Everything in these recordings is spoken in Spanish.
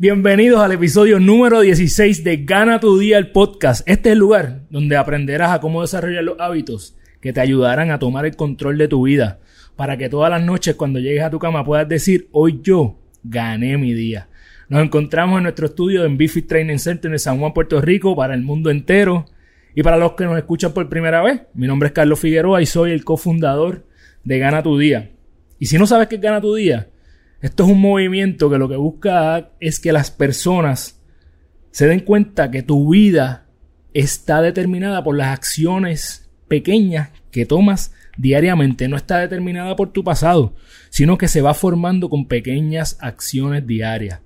Bienvenidos al episodio número 16 de Gana tu Día el podcast. Este es el lugar donde aprenderás a cómo desarrollar los hábitos que te ayudarán a tomar el control de tu vida para que todas las noches cuando llegues a tu cama puedas decir hoy yo gané mi día. Nos encontramos en nuestro estudio en Bifit Training Center en San Juan, Puerto Rico para el mundo entero. Y para los que nos escuchan por primera vez, mi nombre es Carlos Figueroa y soy el cofundador de Gana tu Día. Y si no sabes qué es Gana tu Día, esto es un movimiento que lo que busca es que las personas se den cuenta que tu vida está determinada por las acciones pequeñas que tomas diariamente. No está determinada por tu pasado, sino que se va formando con pequeñas acciones diarias.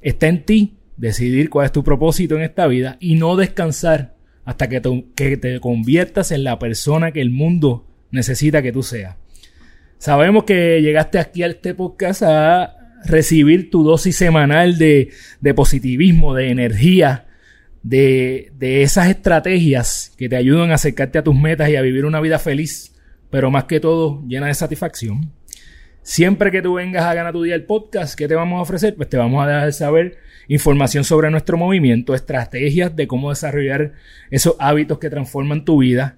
Está en ti decidir cuál es tu propósito en esta vida y no descansar hasta que te, que te conviertas en la persona que el mundo necesita que tú seas. Sabemos que llegaste aquí a este podcast a recibir tu dosis semanal de, positivismo, de energía, de, de, esas estrategias que te ayudan a acercarte a tus metas y a vivir una vida feliz, pero más que todo llena de satisfacción. Siempre que tú vengas a Gana tu Día el podcast, ¿qué te vamos a ofrecer? Pues te vamos a dejar saber información sobre nuestro movimiento, estrategias de cómo desarrollar esos hábitos que transforman tu vida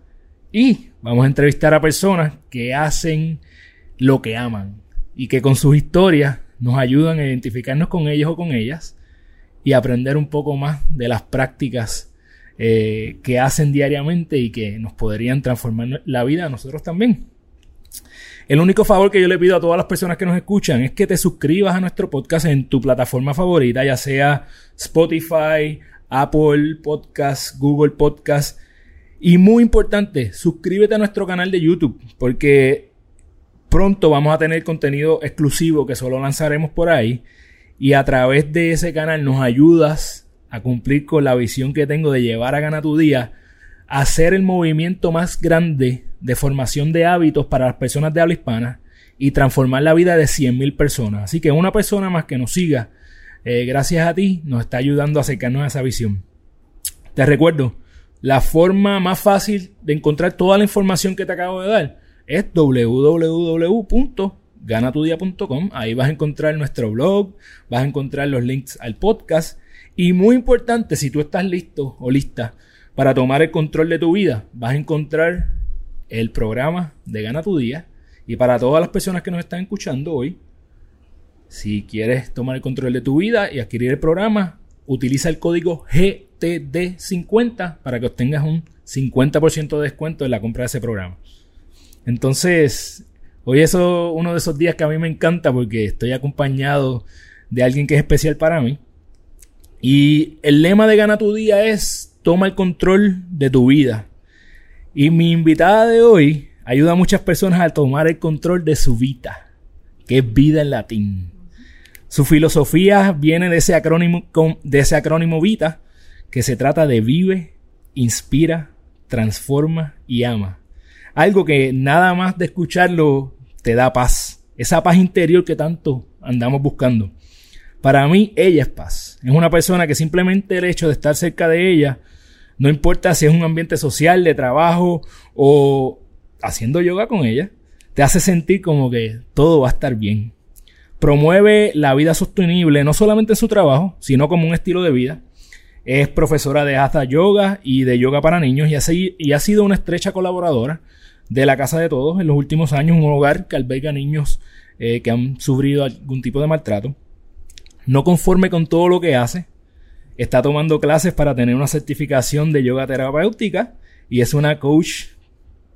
y vamos a entrevistar a personas que hacen lo que aman y que con sus historias nos ayudan a identificarnos con ellos o con ellas y aprender un poco más de las prácticas eh, que hacen diariamente y que nos podrían transformar la vida a nosotros también. El único favor que yo le pido a todas las personas que nos escuchan es que te suscribas a nuestro podcast en tu plataforma favorita, ya sea Spotify, Apple Podcast, Google Podcast. Y muy importante, suscríbete a nuestro canal de YouTube, porque Pronto vamos a tener contenido exclusivo que solo lanzaremos por ahí. Y a través de ese canal nos ayudas a cumplir con la visión que tengo de llevar a Gana tu Día a hacer el movimiento más grande de formación de hábitos para las personas de habla hispana y transformar la vida de 100.000 personas. Así que una persona más que nos siga, eh, gracias a ti, nos está ayudando a acercarnos a esa visión. Te recuerdo, la forma más fácil de encontrar toda la información que te acabo de dar es www.ganatudia.com. Ahí vas a encontrar nuestro blog, vas a encontrar los links al podcast. Y muy importante, si tú estás listo o lista para tomar el control de tu vida, vas a encontrar el programa de Gana tu Día. Y para todas las personas que nos están escuchando hoy, si quieres tomar el control de tu vida y adquirir el programa, utiliza el código GTD50 para que obtengas un 50% de descuento en la compra de ese programa. Entonces, hoy es uno de esos días que a mí me encanta porque estoy acompañado de alguien que es especial para mí. Y el lema de Gana tu Día es toma el control de tu vida. Y mi invitada de hoy ayuda a muchas personas a tomar el control de su vida, que es vida en latín. Su filosofía viene de ese acrónimo, de ese acrónimo VITA, que se trata de vive, inspira, transforma y ama. Algo que nada más de escucharlo te da paz. Esa paz interior que tanto andamos buscando. Para mí, ella es paz. Es una persona que simplemente el hecho de estar cerca de ella, no importa si es un ambiente social, de trabajo o haciendo yoga con ella, te hace sentir como que todo va a estar bien. Promueve la vida sostenible no solamente en su trabajo, sino como un estilo de vida. Es profesora de Hatha Yoga y de yoga para niños y y ha sido una estrecha colaboradora de la Casa de Todos en los últimos años, un hogar que alberga niños eh, que han sufrido algún tipo de maltrato. No conforme con todo lo que hace, está tomando clases para tener una certificación de yoga terapéutica y es una coach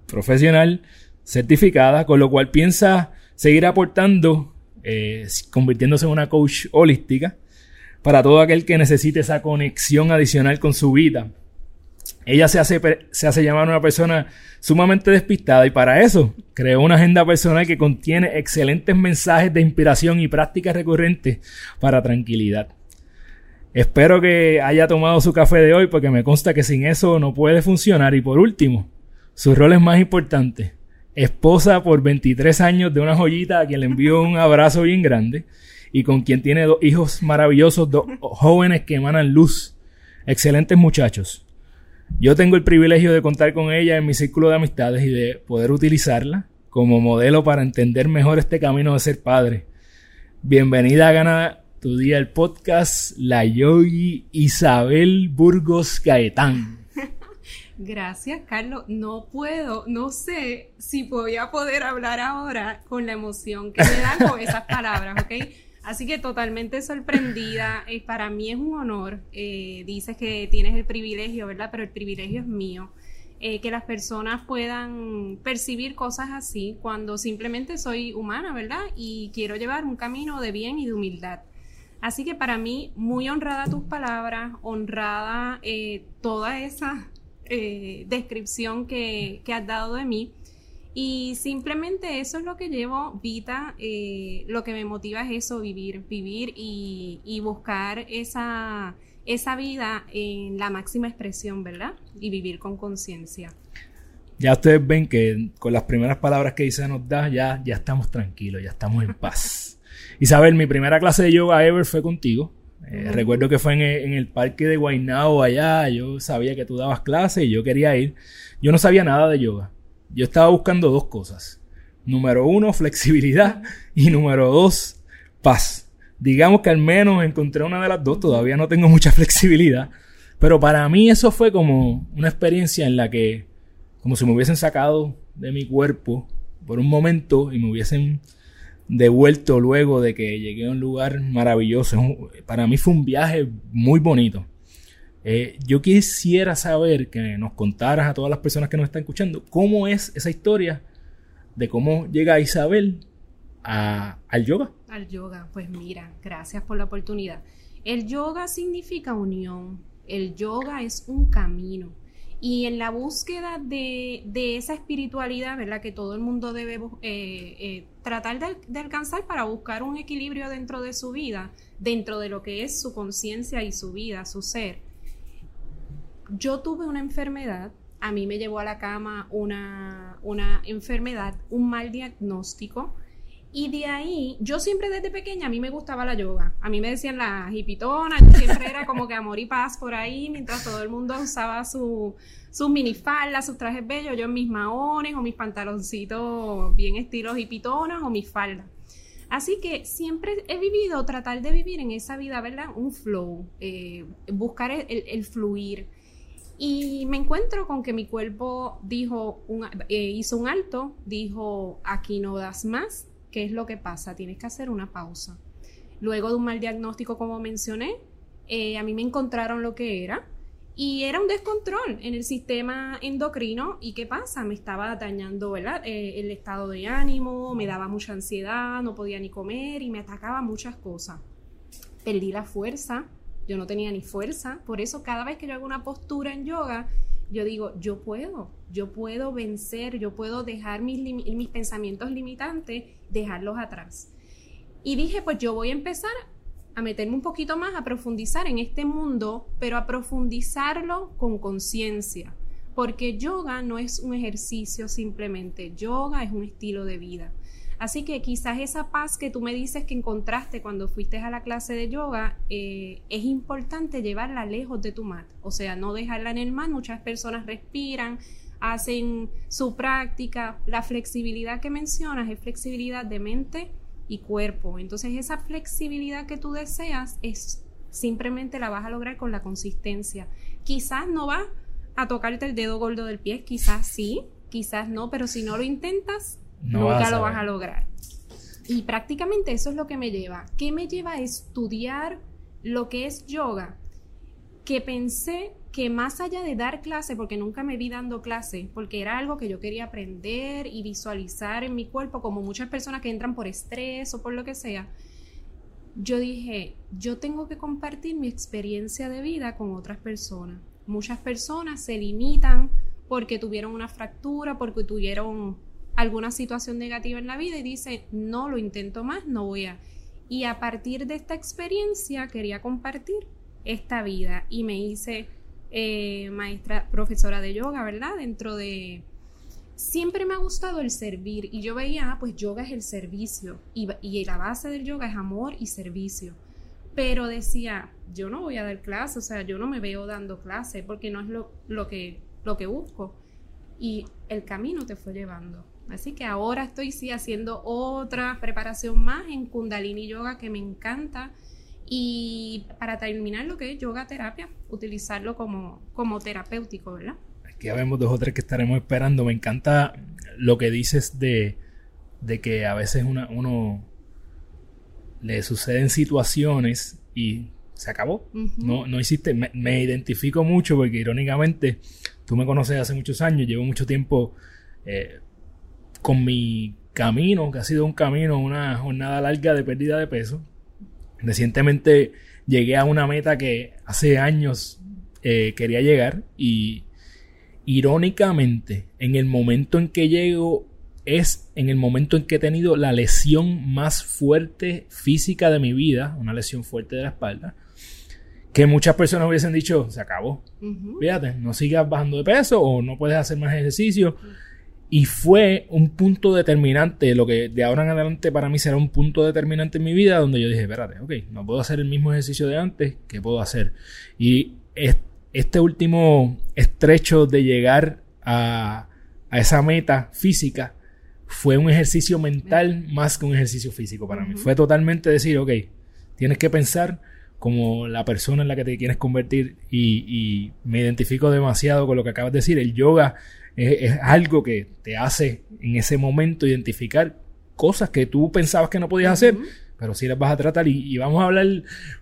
profesional certificada, con lo cual piensa seguir aportando, eh, convirtiéndose en una coach holística para todo aquel que necesite esa conexión adicional con su vida ella se hace, se hace llamar una persona sumamente despistada y para eso creó una agenda personal que contiene excelentes mensajes de inspiración y prácticas recurrentes para tranquilidad. Espero que haya tomado su café de hoy porque me consta que sin eso no puede funcionar. Y por último, Sus roles más importantes. Esposa por 23 años de una joyita a quien le envío un abrazo bien grande y con quien tiene dos hijos maravillosos, dos jóvenes que emanan luz. Excelentes muchachos. Yo tengo el privilegio de contar con ella en mi círculo de amistades y de poder utilizarla como modelo para entender mejor este camino de ser padre. Bienvenida a Gana tu Día el podcast, la yogi Isabel Burgos Gaetán. Gracias, Carlos. No puedo, no sé si voy a poder hablar ahora con la emoción que me dan con esas palabras, ¿ok? Así que totalmente sorprendida. Eh, para mí es un honor. Eh, dices que tienes el privilegio, ¿verdad? Pero el privilegio es mío. Eh, que las personas puedan percibir cosas así cuando simplemente soy humana, ¿verdad? Y quiero llevar un camino de bien y de humildad. Así que para mí, muy honrada tus palabras, honrada toda esa descripción que, que has dado de mí. Y simplemente eso es lo que llevo, Vita, eh, lo que me motiva es eso, vivir, vivir y, buscar esa, esa vida en la máxima expresión, ¿verdad? Y vivir con conciencia. Ya ustedes ven que con las primeras palabras que dice nos da, ya, ya estamos tranquilos, ya estamos en paz. Isabel, mi primera clase de yoga ever fue contigo. Eh, recuerdo que fue en el, en el, parque de Guaynabo allá, yo sabía que tú dabas clase y yo quería ir. Yo no sabía nada de yoga yo estaba buscando dos cosas. Número uno, flexibilidad. Y número dos, paz. Digamos que al menos encontré una de las dos. Todavía no tengo mucha flexibilidad. Pero para mí eso fue como una experiencia en la que, como si me hubiesen sacado de mi cuerpo por un momento y me hubiesen devuelto luego de que llegué a un lugar maravilloso. Para mí fue un viaje muy bonito. Eh, yo quisiera saber que nos contaras a todas las personas que nos están escuchando cómo es esa historia de cómo llega Isabel al yoga. Al yoga, pues mira, gracias por la oportunidad. El yoga significa unión, el yoga es un camino. Y en la búsqueda de, esa espiritualidad, ¿verdad? Que todo el mundo debe eh, eh, tratar de, alcanzar para buscar un equilibrio dentro de su vida, dentro de lo que es su conciencia y su vida, su ser yo tuve una enfermedad, a mí me llevó a la cama una, una enfermedad, un mal diagnóstico. Y de ahí, yo siempre desde pequeña, a mí me gustaba la yoga. A mí me decían la hipitona, yo siempre era como que amor y paz por ahí, mientras todo el mundo usaba su, sus minifaldas, sus trajes bellos, yo mis maones o mis pantaloncitos bien estilos hipitonas o mis faldas. Así que siempre he vivido, tratar de vivir en esa vida, ¿verdad? Un flow, eh, buscar el fluir. Y me encuentro con que mi cuerpo dijo, eh, hizo un alto, dijo, aquí no das más, ¿qué es lo que pasa? Tienes que hacer una pausa. Luego de un mal diagnóstico, como mencioné, eh, a mí me encontraron lo que era y era un descontrol en el sistema endocrino. ¿Y qué pasa? Me estaba dañando eh, el estado de ánimo, me daba mucha ansiedad, no podía ni comer y me atacaba muchas cosas. Perdí la fuerza, yo no tenía ni fuerza, por eso cada vez que yo hago una postura en yoga, yo digo, yo puedo, yo puedo vencer, yo puedo dejar mis, mis pensamientos limitantes, dejarlos atrás. Y dije, pues yo voy a empezar a meterme un poquito más, a profundizar en este mundo, pero a profundizarlo con conciencia, porque yoga no es un ejercicio simplemente, yoga es un estilo de vida. Así que quizás esa paz que tú me dices que encontraste cuando fuiste a la clase de yoga, eh, es importante llevarla lejos de tu mat. O sea, no dejarla en el mat. Muchas personas respiran, hacen su práctica. La flexibilidad que mencionas es flexibilidad de mente y cuerpo. Entonces esa flexibilidad que tú deseas es simplemente la vas a lograr con la consistencia. Quizás no va a tocarte el dedo gordo del pie, quizás sí, quizás no, pero si no lo intentas, nunca lo vas a lograr. Y prácticamente eso es lo que me lleva. ¿Qué me lleva a estudiar lo que es yoga? Que pensé que más allá de dar clase, porque nunca me vi dando clase, porque era algo que yo quería aprender y visualizar en mi cuerpo, como muchas personas que entran por estrés o por lo que sea, yo dije, yo tengo que compartir mi experiencia de vida con otras personas. Muchas personas se limitan porque tuvieron una fractura, porque tuvieron alguna situación negativa en la vida y dice, no lo intento más, no voy a. Y a partir de esta experiencia quería compartir esta vida y me hice eh, maestra, profesora de yoga, ¿verdad? Dentro de, siempre me ha gustado el servir y yo veía, ah, pues yoga es el servicio y, y la base del yoga es amor y servicio. Pero decía, yo no voy a dar clase, o sea, yo no me veo dando clase porque no es lo, lo, que, lo que busco. Y el camino te fue llevando. Así que ahora estoy sí haciendo otra preparación más en Kundalini Yoga que me encanta. Y para terminar lo que es yoga terapia, utilizarlo como, como terapéutico, ¿verdad? Aquí vemos dos o tres que estaremos esperando. Me encanta lo que dices de, de que a veces una, uno le suceden situaciones y se acabó. no, no hiciste. Me, identifico mucho porque irónicamente tú me conoces hace muchos años, llevo mucho tiempo eh, con mi camino, que ha sido un camino, una jornada larga de pérdida de peso. Recientemente llegué a una meta que hace años eh, quería llegar y irónicamente en el momento en que llego es en el momento en que he tenido la lesión más fuerte física de mi vida, una lesión fuerte de la espalda, que muchas personas hubiesen dicho, se acabó. Fíjate, no sigas bajando de peso o no puedes hacer más ejercicio. Y fue un punto determinante, lo que de ahora en adelante para mí será un punto determinante en mi vida, donde yo dije, espérate, ok, no puedo hacer el mismo ejercicio de antes, ¿qué puedo hacer? Y este último estrecho de llegar a, esa meta física fue un ejercicio mental más que un ejercicio físico para mí. Fue totalmente decir, ok, tienes que pensar como la persona en la que te quieres convertir y, me identifico demasiado con lo que acabas de decir. El yoga es, algo que te hace en ese momento identificar cosas que tú pensabas que no podías hacer, pero sí las vas a tratar y, vamos a hablar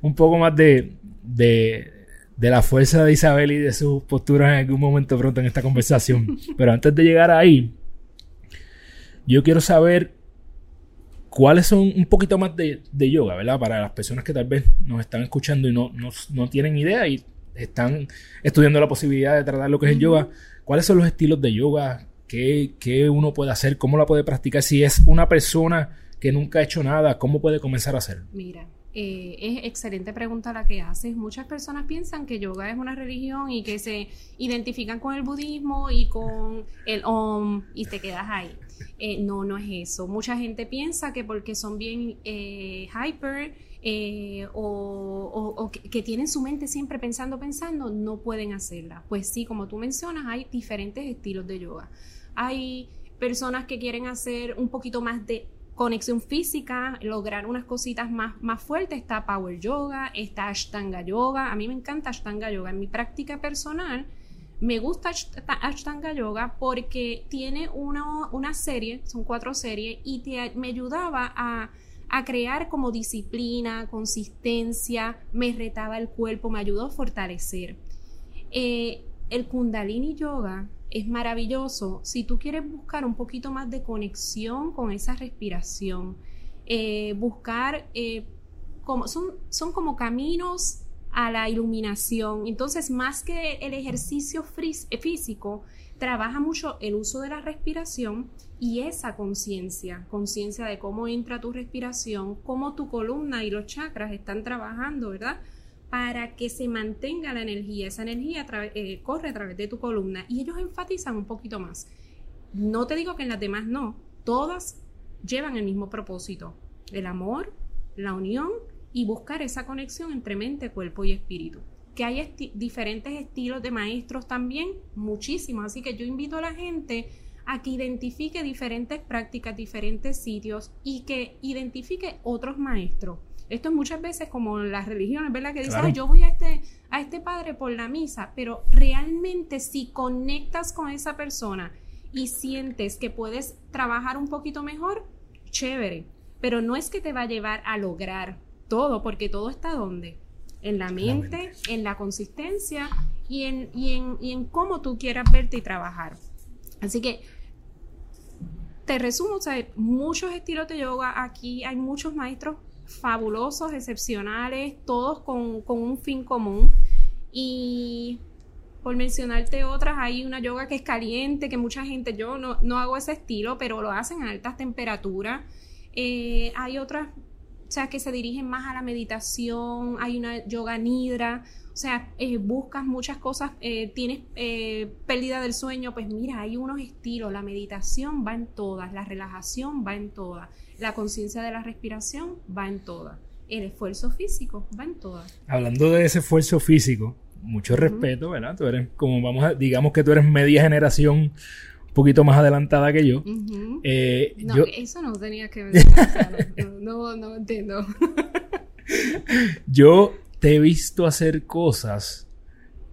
un poco más de, de, de, la fuerza de Isabel y de sus posturas en algún momento pronto en esta conversación. pero antes de llegar ahí, yo quiero saber ¿Cuáles son un poquito más de, yoga, ¿verdad? Para las personas que tal vez nos están escuchando y no, no, tienen idea y están estudiando la posibilidad de tratar lo que es el yoga. ¿Cuáles son los estilos de yoga? ¿Qué, ¿Qué, uno puede hacer? ¿Cómo la puede practicar? Si es una persona que nunca ha hecho nada, ¿cómo puede comenzar a hacerlo? Mira, eh, es excelente pregunta la que haces. Muchas personas piensan que yoga es una religión y que se identifican con el budismo y con el om y te quedas ahí. Eh, no, no es eso. Mucha gente piensa que porque son bien eh, hyper eh, o, que, tienen su mente siempre pensando, pensando, no pueden hacerla. Pues sí, como tú mencionas, hay diferentes estilos de yoga. Hay personas que quieren hacer un poquito más de conexión física, lograr unas cositas más, más fuertes. Está Power Yoga, está Ashtanga Yoga. A mí me encanta Ashtanga Yoga. En mi práctica personal, me gusta Ashtanga Yoga porque tiene una, una serie, son cuatro series, y me ayudaba a, crear como disciplina, consistencia, me retaba el cuerpo, me ayudó a fortalecer. Eh, el Kundalini Yoga es maravilloso si tú quieres buscar un poquito más de conexión con esa respiración, eh, buscar eh, como son, son como caminos a la iluminación. Entonces, más que el ejercicio físico, trabaja mucho el uso de la respiración y esa conciencia, conciencia de cómo entra tu respiración, cómo tu columna y los chakras están trabajando, ¿verdad? Para que se mantenga la energía. Esa energía eh, corre a través de tu columna y ellos enfatizan un poquito más. No te digo que en las demás no, todas llevan el mismo propósito, el amor, la unión y buscar esa conexión entre mente, cuerpo y espíritu. Que hay diferentes estilos de maestros también, muchísimos. Así que yo invito a la gente a que identifique diferentes prácticas, diferentes sitios y que identifique otros maestros. Esto es muchas veces como las religiones, ¿verdad? Que dicen, yo voy a este, a este padre por la misa, pero realmente si conectas con esa persona y sientes que puedes trabajar un poquito mejor, chévere, pero no es que te va a llevar a lograr todo, porque todo está donde? En la mente, en la consistencia y en, y, en, y en cómo tú quieras verte y trabajar. Así que te resumo, o sea, muchos estilos de yoga, aquí hay muchos maestros fabulosos, excepcionales, todos con, con un fin común. Y por mencionarte otras, hay una yoga que es caliente, que mucha gente, yo no, no hago ese estilo, pero lo hacen a altas temperaturas. Eh, hay otras o sea, que se dirigen más a la meditación, hay una yoga nidra, o sea, eh, buscas muchas cosas, eh, tienes eh, pérdida del sueño, pues mira, hay unos estilos, la meditación va en todas, la relajación va en todas, la conciencia de la respiración va en todas, el esfuerzo físico va en todas. Hablando de ese esfuerzo físico, mucho respeto, ¿verdad? Tú eres como, vamos a, digamos que tú eres media generación un poquito más adelantada que yo. no, eso no tenía que ver. no, no, no entiendo. yo te he visto hacer cosas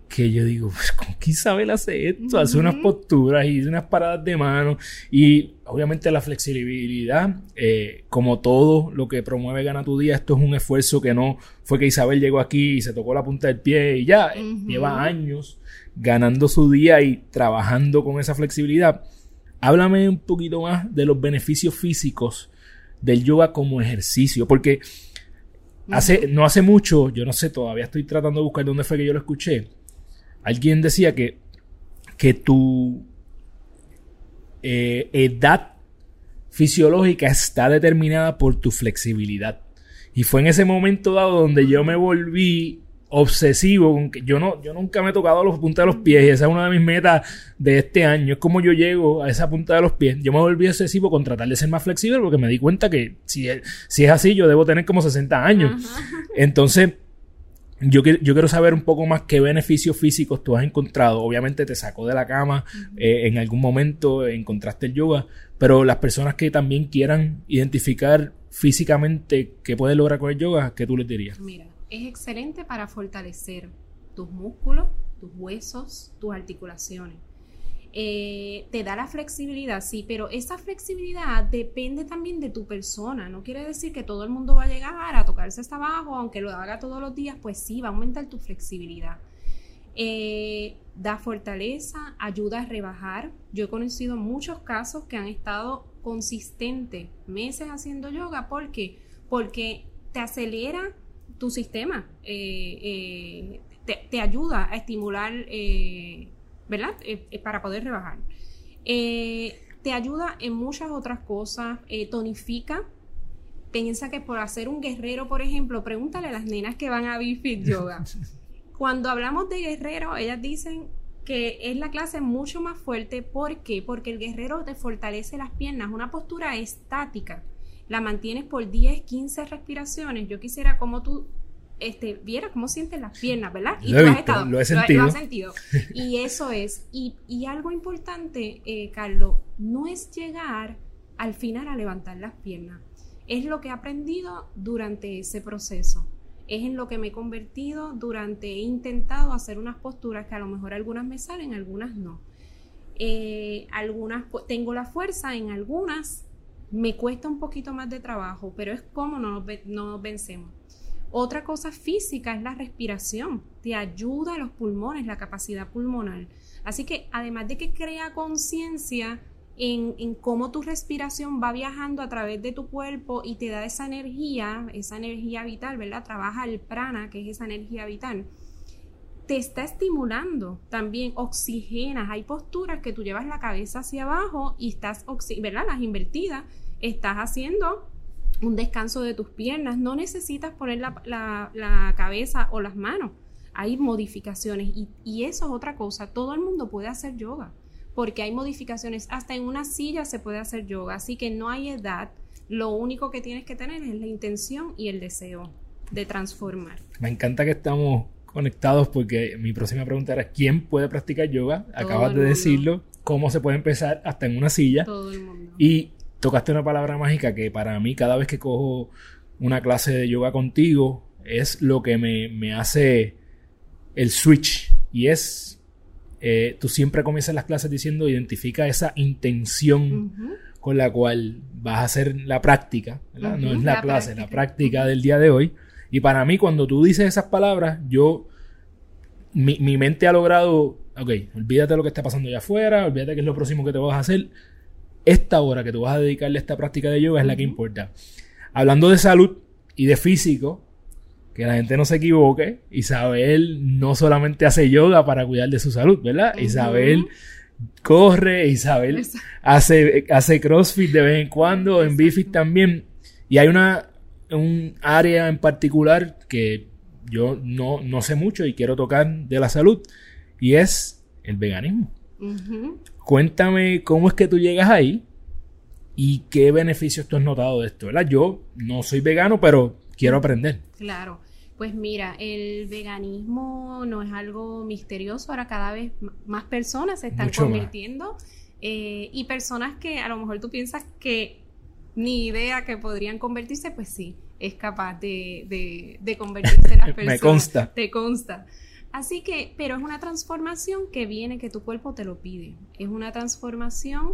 que yo digo, pues, ¿cómo que Isabel hace esto? Hace unas posturas y unas paradas de mano. Y obviamente la flexibilidad, eh, como todo lo que promueve Gana tu Día, esto es un esfuerzo que no fue que Isabel llegó aquí y se tocó la punta del pie y ya, lleva años ganando su día y trabajando con esa flexibilidad. Háblame un poquito más de los beneficios físicos del yoga como ejercicio, porque Hace, no hace mucho, yo no sé, todavía estoy tratando de buscar dónde fue que yo lo escuché. Alguien decía que, que tu eh, edad fisiológica está determinada por tu flexibilidad. Y fue en ese momento dado donde yo me volví obsesivo, yo no, yo nunca me he tocado los puntas de los pies y esa es una de mis metas de este año, es como yo llego a esa punta de los pies, yo me volví obsesivo con tratar de ser más flexible porque me di cuenta que si es, si es así yo debo tener como 60 años. Entonces, yo, yo quiero saber un poco más qué beneficios físicos tú has encontrado. Obviamente te sacó de la cama, eh, en algún momento encontraste el yoga, pero las personas que también quieran identificar físicamente qué pueden lograr con el yoga, ¿qué tú les dirías? Mira, es excelente para fortalecer tus músculos, tus huesos, tus articulaciones. Eh, te da la flexibilidad, sí, pero esa flexibilidad depende también de tu persona. No quiere decir que todo el mundo va a llegar a tocarse hasta abajo, aunque lo haga todos los días, pues sí, va a aumentar tu flexibilidad. Eh, da fortaleza, ayuda a rebajar. Yo he conocido muchos casos que han estado consistentes meses haciendo yoga. ¿Por qué? Porque te acelera tu sistema eh, eh, te, ayuda a estimular, eh, ¿verdad? para poder rebajar. te ayuda en muchas otras cosas, tonifica. Piensa que por hacer un guerrero, por ejemplo, pregúntale a las nenas que van a Bifit Yoga. Cuando hablamos de guerrero, ellas dicen que es la clase mucho más fuerte. ¿Por qué? Porque el guerrero te fortalece las piernas, una postura estática la mantienes por 10, 15 respiraciones, yo quisiera como tú este, viera cómo sientes las piernas, ¿verdad? Y lo, he estado, lo, he sentido. Lo, has sentido. Y eso es. Y, y algo importante, eh, Carlos, no es llegar al final a levantar las piernas. Es lo que he aprendido durante ese proceso. Es en lo que me he convertido durante, he intentado hacer unas posturas que a lo mejor algunas me salen, algunas no. Eh, algunas tengo la fuerza, en algunas me cuesta un poquito más de trabajo, pero es como no nos, vencemos. Otra cosa física es la respiración. Te ayuda a los pulmones, la capacidad pulmonar. Así que además de que crea conciencia en, en, cómo tu respiración va viajando a través de tu cuerpo y te da esa energía, esa energía vital, ¿verdad? Trabaja el prana, que es esa energía vital. Te está estimulando. También, oxigenas. Hay posturas que tú llevas la cabeza hacia abajo y estás, ¿verdad? Las invertidas. Estás haciendo un descanso de tus piernas, no necesitas poner la, cabeza o las manos, hay modificaciones y, y, eso es otra cosa, todo el mundo puede hacer yoga, porque hay modificaciones, hasta en una silla se puede hacer yoga, así que no hay edad, lo único que tienes que tener es la intención y el deseo de transformar. Me encanta que estamos conectados porque mi próxima pregunta era ¿quién puede practicar yoga? Acabas de decirlo, cómo se puede empezar hasta en una silla. Todo el mundo. Y tocaste una palabra mágica que para mí cada vez que cojo una clase de yoga contigo es lo que me, hace el switch y es eh, tú siempre comienzas las clases diciendo identifica esa intención con la cual vas a hacer la práctica, no es la, clase, la práctica del día de hoy. Y para mí cuando tú dices esas palabras, yo, mi, mi mente ha logrado, ok, olvídate de lo que está pasando allá afuera, olvídate qué es lo próximo que te vas a hacer, esta hora que tú vas a dedicarle a esta práctica de yoga es la que importa. Hablando de salud y de físico, que la gente no se equivoque, Isabel no solamente hace yoga para cuidar de su salud, ¿verdad? Isabel corre, Isabel hace, hace CrossFit de vez en cuando, en Bifit también. Y hay una, un área en particular que yo no, no sé mucho y quiero tocar de la salud y es el veganismo. Cuéntame cómo es que tú llegas ahí y qué beneficios tú has notado de esto, ¿verdad? Yo no soy vegano, pero quiero aprender. Claro. Pues mira, el veganismo no es algo misterioso, ahora cada vez más personas se están convirtiendo eh, y personas que a lo mejor tú piensas que ni idea que podrían convertirse, pues sí, es capaz de, de, convertirse en las personas. Me consta. Te consta. Así que, pero es una transformación que viene, que tu cuerpo te lo pide. Es una transformación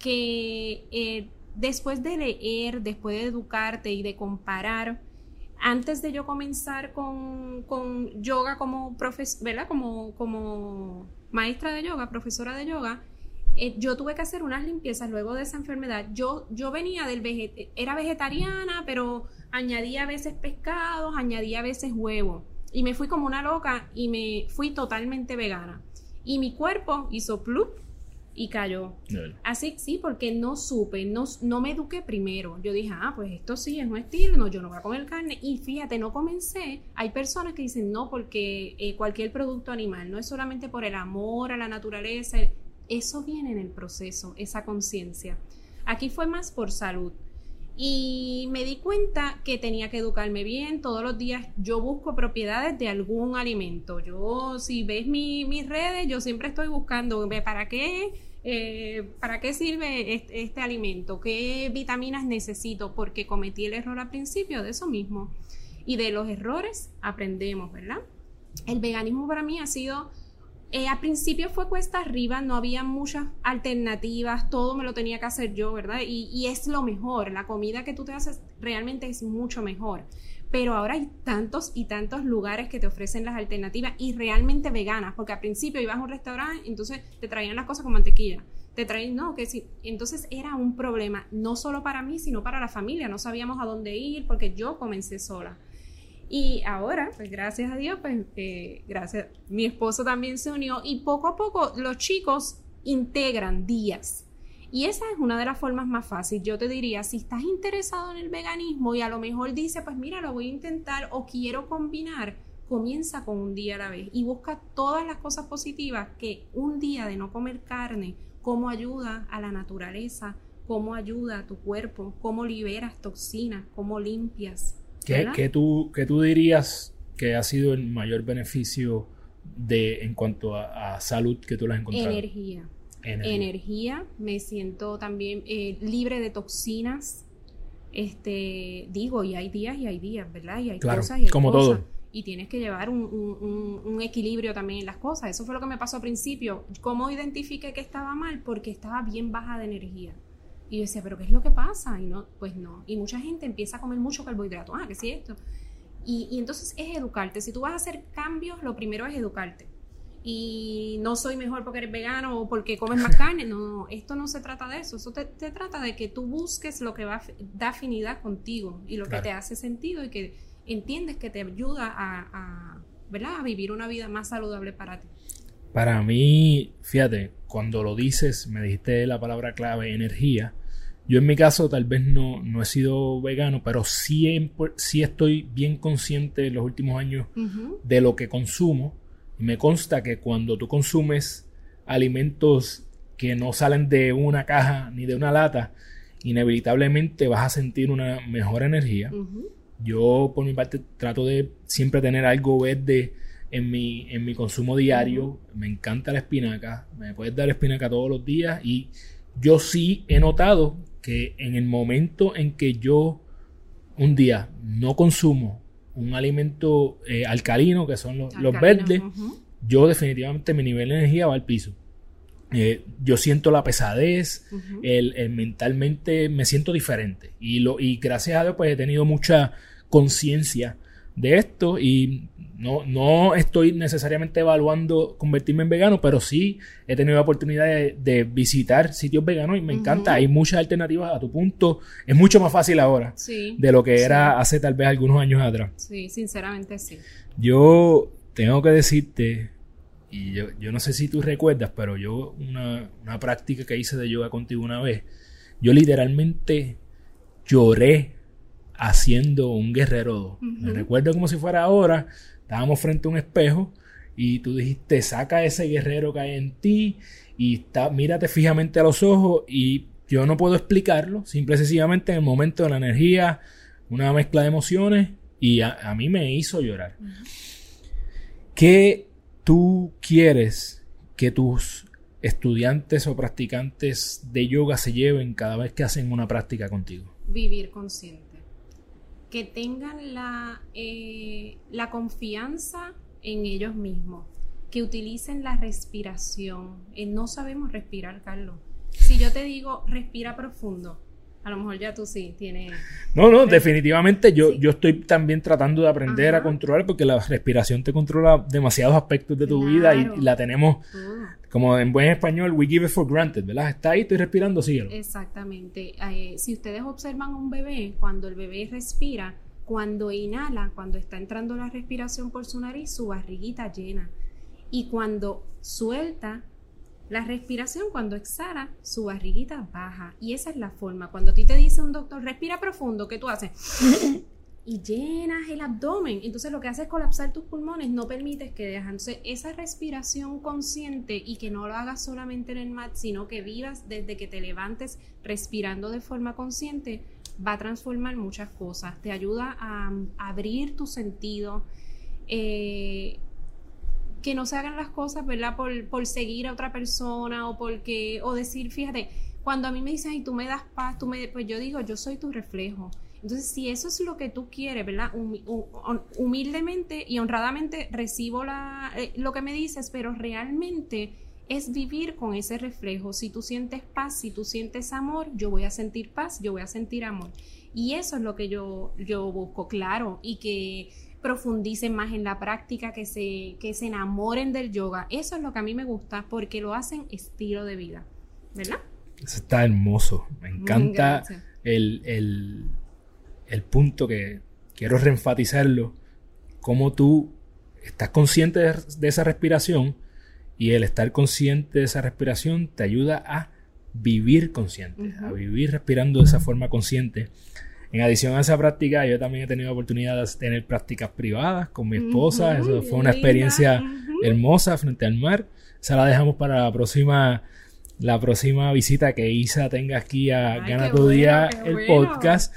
que eh, después de leer, después de educarte y de comparar, antes de yo comenzar con, yoga como, profes, como, como maestra de yoga, profesora de yoga, eh, yo tuve que hacer unas limpiezas luego de esa enfermedad. Yo, yo venía del era vegetariana, pero añadía a veces pescados, añadía a veces huevo. Y me fui como una loca y me fui totalmente vegana. Y mi cuerpo hizo plup y cayó. Así sí, porque no supe, no, no me eduqué primero. Yo dije, ah, pues esto sí es un estilo, no, yo no voy a comer carne. Y fíjate, no comencé. Hay personas que dicen, no, porque eh, cualquier producto animal, no es solamente por el amor a la naturaleza, eso viene en el proceso, esa conciencia. Aquí fue más por salud. Y me di cuenta que tenía que educarme bien. Todos los días yo busco propiedades de algún alimento. Yo, si ves mis redes, yo siempre estoy buscando para qué eh, ¿para qué sirve este, alimento? ¿Qué vitaminas necesito? Porque cometí el error al principio de eso mismo. Y de los errores aprendemos, ¿verdad? El veganismo para mí ha sido, eh, al principio fue cuesta arriba, no había muchas alternativas, todo me lo tenía que hacer yo, ¿verdad? Y, es lo mejor, la comida que tú te haces realmente es mucho mejor pero ahora hay tantos y tantos lugares que te ofrecen las alternativas y realmente veganas, porque al principio ibas a un restaurante, entonces te traían las cosas con mantequilla. Te traían, no, que sí. Entonces era un problema, no solo para mí, sino para la familia. No sabíamos a dónde ir porque yo comencé sola. Y ahora, pues gracias a Dios, pues eh, gracias, mi esposo también se unió y poco a poco los chicos integran días y esa es una de las formas más fáciles. Yo te diría, si estás interesado en el veganismo y a lo mejor dice, pues mira, lo voy a intentar o quiero combinar, comienza con un día a la vez y busca todas las cosas positivas que un día de no comer carne, cómo ayuda a la naturaleza, cómo ayuda a tu cuerpo, cómo liberas toxinas, cómo limpias. ¿Qué, tú, tú dirías que ha sido el mayor beneficio de en cuanto a, a salud que tú le has encontrado? Energía energía. me siento también eh, libre de toxinas. Este, digo, y hay días y hay días, ¿verdad? Y hay cosas y hay como todo. Y tienes que llevar un, equilibrio también en las cosas. Eso fue lo que me pasó al principio. ¿Cómo identifiqué que estaba mal? Porque estaba bien baja de energía. Y yo decía, ¿pero qué es lo que pasa? Y no, pues no. Y mucha gente empieza a comer mucho carbohidrato. Ah, que sí, esto. Y, y entonces es educarte. Si tú vas a hacer cambios, lo primero es educarte y no soy mejor porque eres vegano o porque comes más carne. No, esto no se trata de eso. Eso te, trata de que tú busques lo que va da afinidad contigo y lo que te hace sentido y que entiendes que te ayuda a, a, ¿verdad? a vivir una vida más saludable para ti. Para mí, fíjate, cuando lo dices, me dijiste la palabra clave, energía. Yo en mi caso tal vez no, no he sido vegano, pero sí, sí estoy bien consciente en los últimos años de lo que consumo me consta que cuando tú consumes alimentos que no salen de una caja ni de una lata, inevitablemente vas a sentir una mejor energía. Yo, por mi parte, trato de siempre tener algo verde en mi, en mi consumo diario. Me encanta la espinaca. Me puedes dar espinaca todos los días. Y yo sí he notado que en el momento en que yo un día no consumo un alimento eh, alcalino, que son los, verdes, yo definitivamente mi nivel de energía va al piso. Eh, yo siento la pesadez, el, mentalmente me siento diferente. Y, lo, y gracias a Dios pues he tenido mucha conciencia de esto y no, no estoy necesariamente evaluando convertirme en vegano, pero sí he tenido la oportunidad de, visitar sitios veganos y me encanta. Hay muchas alternativas a tu punto. Es mucho más fácil ahora de lo que era hace tal vez algunos años atrás. Sí, sinceramente sí. Yo tengo que decirte, y yo, yo no sé si tú recuerdas, pero yo una, una práctica que hice de yoga contigo una vez, yo literalmente lloré haciendo un guerrero. Me recuerdo como si fuera ahora, estábamos frente a un espejo y tú dijiste, saca ese guerrero que hay en ti y está, mírate fijamente a los ojos y yo no puedo explicarlo, simple y sencillamente en el momento de la energía, una mezcla de emociones y a, mí me hizo llorar. ¿Qué tú quieres que tus estudiantes o practicantes de yoga se lleven cada vez que hacen una práctica contigo? Vivir consciente. Que tengan la, eh, la confianza en ellos mismos. Que utilicen la respiración. Eh, no sabemos respirar, Carlos. Si yo te digo, respira profundo, a lo mejor ya tú sí tienes... No, no, definitivamente yo, yo estoy también tratando de aprender a controlar porque la respiración te controla demasiados aspectos de tu vida y, la tenemos, como en buen español, we give it for granted, ¿verdad? Está ahí, estoy respirando, síguelo. Exactamente. Eh, si ustedes observan a un bebé, cuando el bebé respira, cuando inhala, cuando está entrando la respiración por su nariz, su barriguita llena. Y cuando suelta, la respiración cuando exhala, su barriguita baja. Y esa es la forma. Cuando a ti te dice un doctor, respira profundo, ¿qué tú haces? Y llenas el abdomen. Entonces lo que hace es colapsar tus pulmones, no permites que dejan. Entonces esa respiración consciente y que no lo hagas solamente en el mat, sino que vivas desde que te levantes respirando de forma consciente, va a transformar muchas cosas. Te ayuda a, abrir tu sentido. Eh, que no se hagan las cosas, ¿verdad? Por, por seguir a otra persona o porque, o decir, fíjate, cuando a mí me dicen, ay, tú me das paz, tú me, pues yo digo, yo soy tu reflejo. Entonces, si eso es lo que tú quieres, ¿verdad? Humildemente y honradamente recibo la, eh, lo que me dices, pero realmente es vivir con ese reflejo. Si tú sientes paz, si tú sientes amor, yo voy a sentir paz, yo voy a sentir amor. Y eso es lo que yo, yo busco, claro, y que profundicen más en la práctica, que se, que se enamoren del yoga. Eso es lo que a mí me gusta porque lo hacen estilo de vida, ¿verdad? Eso está hermoso. Me encanta el, punto que quiero reenfatizarlo, cómo tú estás consciente de, esa respiración y el estar consciente de esa respiración te ayuda a vivir consciente, a vivir respirando de esa forma consciente. En adición a esa práctica, yo también he tenido oportunidad de tener prácticas privadas con mi esposa. Eso fue una experiencia hermosa frente al mar. Esa la dejamos para la próxima, la próxima visita que Isa tenga aquí a Gana tu Día, el podcast.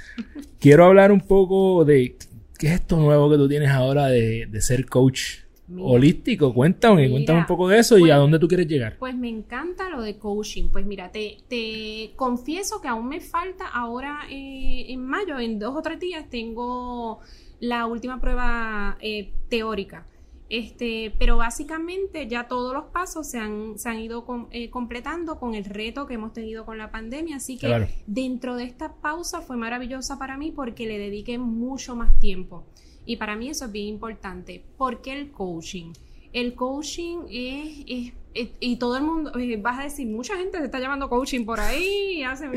Quiero hablar un poco de qué es esto nuevo que tú tienes ahora de, de ser coach holístico. Cuéntame, cuéntame un poco de eso y a pues, dónde tú quieres llegar. Pues me encanta lo de coaching. Pues mira, te, te confieso que aún me falta ahora eh, en mayo, en dos o tres días, tengo la última prueba eh, teórica. Este, pero básicamente ya todos los pasos se han, se han ido eh, completando con el reto que hemos tenido con la pandemia. Así que dentro de esta pausa fue maravillosa para mí porque le dediqué mucho más tiempo. Y para mí eso es bien importante. ¿Por qué el coaching? El coaching es, y todo el mundo, eh, vas a decir, mucha gente se está llamando coaching por ahí, hace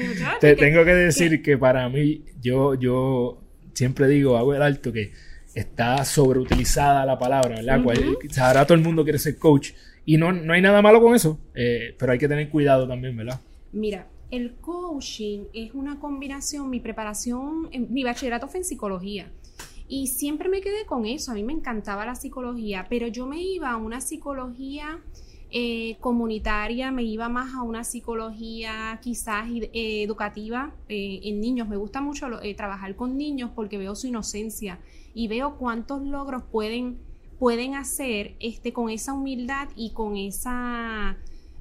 Te tengo que decir que, para mí, yo, yo siempre digo, hago el alto que está sobreutilizada la palabra, ¿verdad? ahora todo el mundo quiere ser coach y no, no hay nada malo con eso, eh, pero hay que tener cuidado también, ¿verdad? Mira, el coaching es una combinación, mi preparación, mi bachillerato fue en psicología. Y siempre me quedé con eso, a mí me encantaba la psicología, pero yo me iba a una psicología eh, comunitaria, me iba más a una psicología quizás eh, educativa eh, en niños. Me gusta mucho trabajar con niños porque veo su inocencia y veo cuántos logros pueden, pueden hacer este, con esa humildad y con esa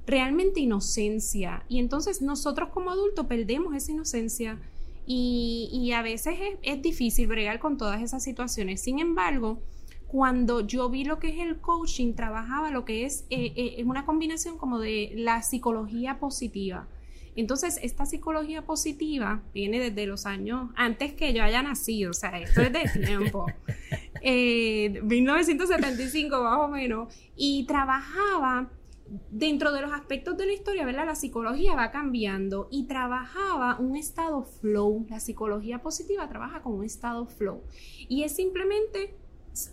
realmente inocencia. Y entonces nosotros como adultos perdemos esa inocencia y, a veces es, difícil bregar con todas esas situaciones. Sin embargo, cuando yo vi lo que es el coaching, trabajaba lo que es, eh, eh, una combinación como de la psicología positiva. Entonces, esta psicología positiva viene desde los años antes que yo haya nacido, o sea, esto es de tiempo, eh, 1975 más o menos, y trabajaba dentro de los aspectos de la historia, ¿verdad? La psicología va cambiando y trabajaba un estado flow. La psicología positiva trabaja con un estado flow. Y es simplemente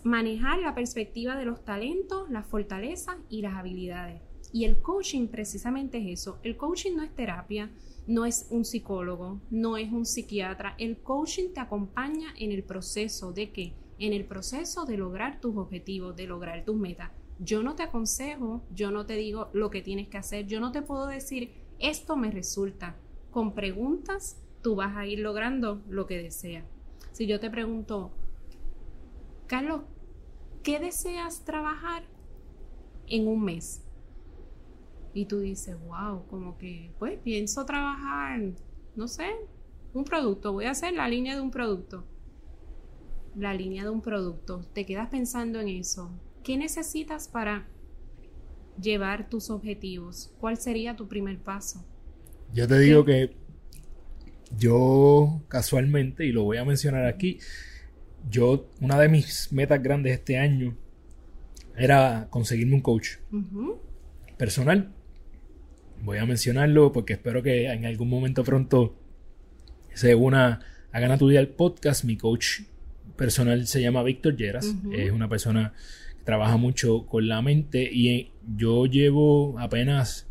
manejar la perspectiva de los talentos, las fortalezas y las habilidades. Y el coaching precisamente es eso. El coaching no es terapia, no es un psicólogo, no es un psiquiatra. El coaching te acompaña en el proceso de qué? En el proceso de lograr tus objetivos, de lograr tus metas. Yo no te aconsejo, yo no te digo lo que tienes que hacer, yo no te puedo decir esto me resulta. Con preguntas tú vas a ir logrando lo que deseas. Si yo te pregunto, Carlos, ¿qué deseas trabajar en un mes? Y tú dices, wow, como que, pues pienso trabajar, no sé, un producto, voy a hacer la línea de un producto. La línea de un producto, te quedas pensando en eso. ¿Qué necesitas para llevar tus objetivos? ¿Cuál sería tu primer paso? Yo te digo que yo casualmente, y lo voy a mencionar aquí, yo, una de mis metas grandes este año era conseguirme un coach personal. Voy a mencionarlo porque espero que en algún momento pronto se una a Gana tu Día el podcast. Mi coach personal se llama Víctor Lleras. Es una persona que trabaja mucho con la mente y yo llevo apenas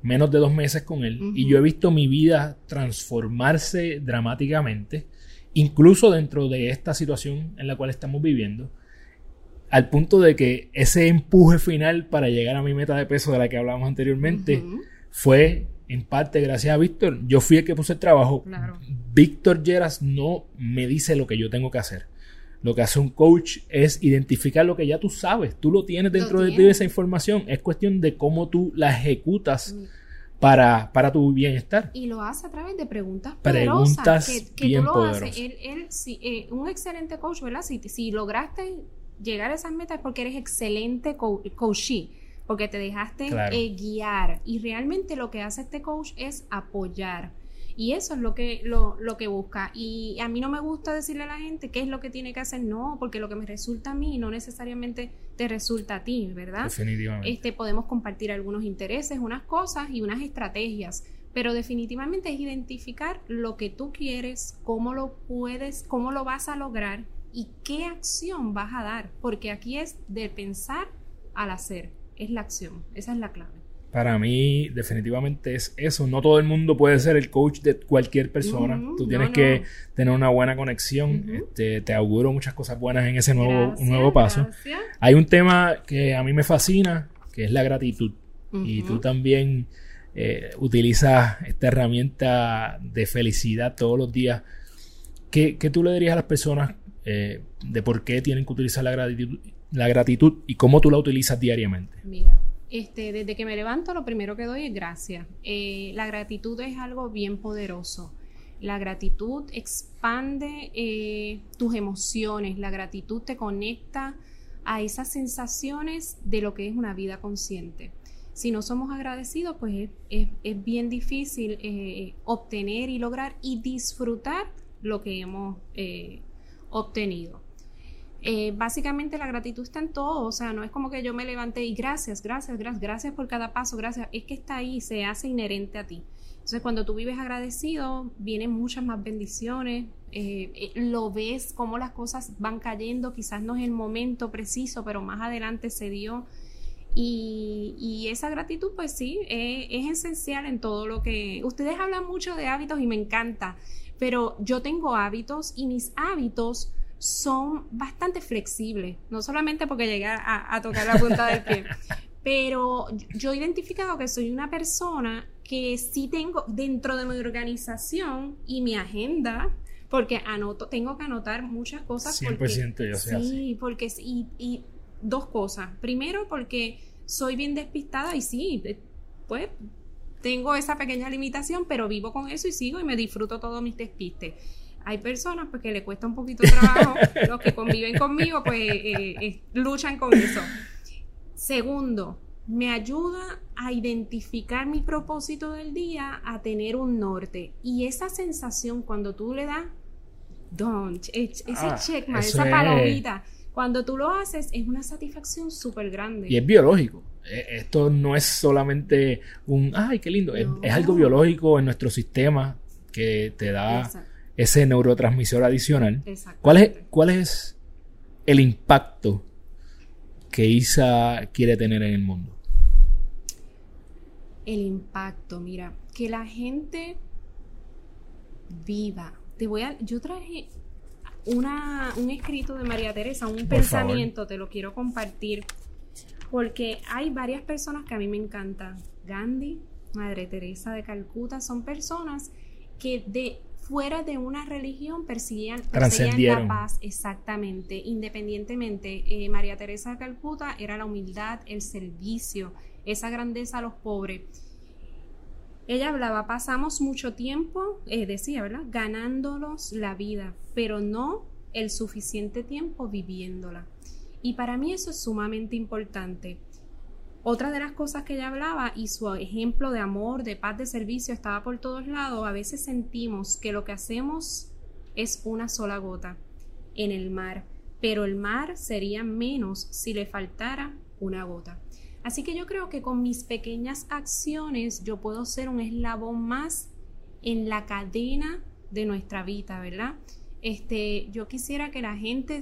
menos de dos meses con él y yo he visto mi vida transformarse dramáticamente, incluso dentro de esta situación en la cual estamos viviendo, al punto de que ese empuje final para llegar a mi meta de peso de la que hablábamos anteriormente fue en parte gracias a Víctor. Yo fui el que puse el trabajo. Víctor Lleras no me dice lo que yo tengo que hacer. Lo que hace un coach es identificar lo que ya tú sabes. Tú lo tienes dentro de ti esa información. Es cuestión de cómo tú la ejecutas mm. para, para tu bienestar. Y lo hace a través de preguntas preguntas que, bien tú lo Haces. Él, él, eh, un excelente coach, ¿verdad? Si, si, lograste llegar a esas metas es porque eres excelente coachee porque te dejaste eh, guiar. Y realmente lo que hace este coach es apoyar. Y eso es lo que, lo, lo, que busca. Y a mí no me gusta decirle a la gente qué es lo que tiene que hacer, no, porque lo que me resulta a mí no necesariamente te resulta a ti, ¿verdad? Definitivamente. Este, podemos compartir algunos intereses, unas cosas y unas estrategias, pero definitivamente es identificar lo que tú quieres, cómo lo puedes, cómo lo vas a lograr y qué acción vas a dar, porque aquí es de pensar al hacer, es la acción, esa es la clave. Para mí, definitivamente es eso. No todo el mundo puede ser el coach de cualquier persona. Tú tienes que tener una buena conexión. Este, te auguro muchas cosas buenas en ese nuevo, nuevo paso. Hay un tema que a mí me fascina, que es la gratitud. Y tú también eh, utilizas esta herramienta de felicidad todos los días. ¿Qué, tú le dirías a las personas eh, de por qué tienen que utilizar la gratitud, la gratitud y cómo tú la utilizas diariamente? Mira, este, desde que me levanto, lo primero que doy es gracias. Eh, la gratitud es algo bien poderoso. La gratitud expande eh, tus emociones, la gratitud te conecta a esas sensaciones de lo que es una vida consciente. Si no somos agradecidos, pues es, bien difícil eh, obtener y lograr y disfrutar lo que hemos obtenido. Eh, básicamente la gratitud está en todo, o sea, no es como que yo me levanté y gracias, gracias, gracias, gracias por cada paso, gracias, es que está ahí, se hace inherente a ti. Entonces, cuando tú vives agradecido, vienen muchas más bendiciones, eh, eh, lo ves cómo las cosas van cayendo, quizás no es el momento preciso, pero más adelante se dio. Y, esa gratitud, pues sí, es esencial en todo lo que... Ustedes hablan mucho de hábitos y me encanta, pero yo tengo hábitos y mis hábitos son bastante flexibles, no solamente porque llegué a, tocar la punta del pie, pero yo he identificado que soy una persona que sí tengo dentro de mi organización y mi agenda, porque anoto, tengo que anotar muchas cosas. 100% porque, yo Sí, porque y, y dos cosas. Primero, porque soy bien despistada y sí, pues tengo esa pequeña limitación, pero vivo con eso y sigo y me disfruto todos mis despistes hay personas pues que le cuesta un poquito de trabajo, los que conviven conmigo pues eh, eh, luchan con eso. Segundo, me ayuda a identificar mi propósito del día, a tener un norte. Y esa sensación cuando tú le das, don't, ese ah, esa palomita, cuando tú lo haces es una satisfacción súper grande. Y es biológico. E, esto no es solamente un, ay, qué lindo, es, algo biológico en nuestro sistema que te da ese neurotransmisor adicional. ¿Cuál es, ¿Cuál es el impacto que ISA quiere tener en el mundo? El impacto, mira, que la gente viva. Te voy a, yo traje una, un escrito de María Teresa, un pensamiento, te lo quiero compartir, porque hay varias personas que a mí me encantan. Gandhi, Madre Teresa de Calcuta, son personas que de fuera de una religión perseguían, la paz, exactamente, independientemente. Eh, María Teresa de Calcuta era la humildad, el servicio, esa grandeza a los pobres. Ella hablaba, pasamos mucho tiempo, eh, decía, ¿verdad? Ganándonos la vida, pero no el suficiente tiempo viviéndola. Y para mí eso es sumamente importante. Otra de las cosas que ella hablaba y su ejemplo de amor, de paz, de servicio estaba por todos lados, a veces sentimos que lo que hacemos es una sola gota en el mar, pero el mar sería menos si le faltara una gota. Así que yo creo que con mis pequeñas acciones yo puedo ser un eslabón más en la cadena de nuestra vida, ¿verdad? Este, yo quisiera que la gente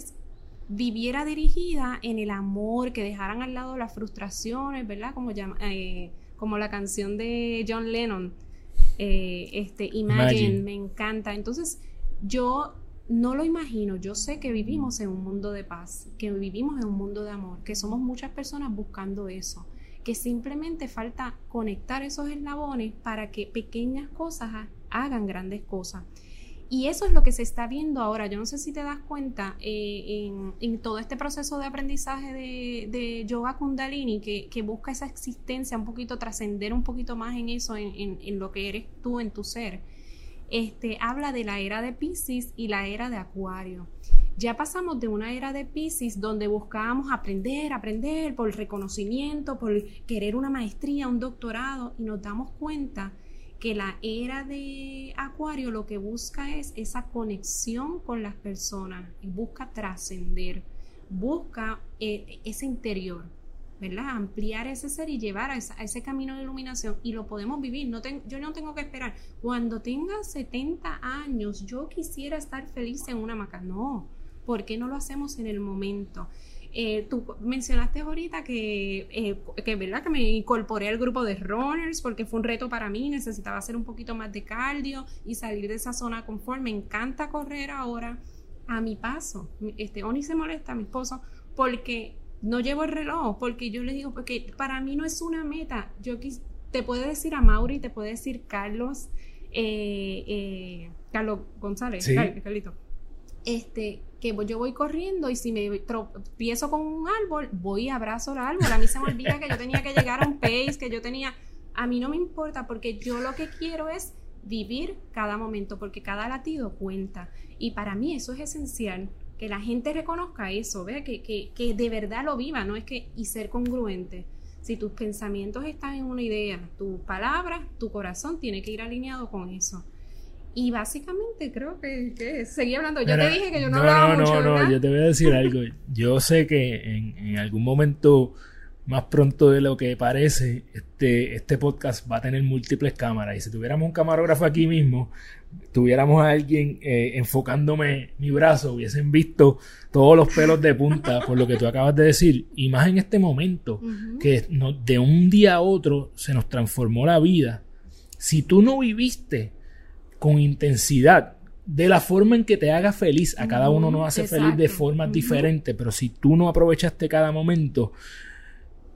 viviera dirigida en el amor, que dejaran al lado las frustraciones, ¿verdad? Como, eh, como la canción de John Lennon, eh, este, Imagine, me encanta. Entonces, yo no lo imagino, yo sé que vivimos en un mundo de paz, que vivimos en un mundo de amor, que somos muchas personas buscando eso, que simplemente falta conectar esos eslabones para que pequeñas cosas hagan grandes cosas. Y eso es lo que se está viendo ahora. Yo no sé si te das cuenta eh, en, todo este proceso de aprendizaje de, yoga kundalini que, busca esa existencia un poquito, trascender un poquito más en eso, en, en lo que eres tú, en tu ser este, habla de la era de Pisces y la era de Acuario. Ya pasamos de una era de Pisces donde buscábamos aprender, aprender por reconocimiento, por querer una maestría, un doctorado, y nos damos cuenta que la era de Acuario lo que busca es esa conexión con las personas, y busca trascender, busca eh, ese interior. ¿verdad? Ampliar ese ser y llevar a, ese camino de iluminación y lo podemos vivir. No yo no tengo que esperar. Cuando tenga 70 años, yo quisiera estar feliz en una maca. No, ¿por qué no lo hacemos en el momento? Eh, tú mencionaste ahorita que, eh, que, ¿verdad? que me incorporé al grupo de runners porque fue un reto para mí, necesitaba hacer un poquito más de cardio y salir de esa zona confort. Me encanta correr ahora a mi paso. Este, Oni se molesta, mi esposo, porque no llevo el reloj porque yo le digo, porque para mí no es una meta. Yo te puedo decir a Mauri, te puede decir Carlos, eh, eh, Carlos González, Carlito, este, que yo voy corriendo y si me tropiezo con un árbol, voy y abrazo el árbol. A mí se me olvida que yo tenía que llegar a un pace, que yo tenía... A mí no me importa porque yo lo que quiero es vivir cada momento, porque cada latido cuenta. Y para mí eso es esencial que la gente reconozca eso, vea que, que, que, de verdad lo viva, no es que y ser congruente. Si tus pensamientos están en una idea, tus palabras, tu corazón tiene que ir alineado con eso. Y básicamente creo que, que seguí hablando. Yo te dije que yo no, hablaba no, mucho. No, no, yo te voy a decir algo. Yo sé que en, en algún momento más pronto de lo que parece, este, este podcast va a tener múltiples cámaras. Y si tuviéramos un camarógrafo aquí mismo, tuviéramos a alguien eh, enfocándome mi brazo, hubiesen visto todos los pelos de punta por lo que tú acabas de decir. Y más en este momento, que de un día a otro se nos transformó la vida. Si tú no viviste con intensidad de la forma en que te haga feliz, a cada uno nos hace feliz de formas diferentes, pero si tú no aprovechaste cada momento,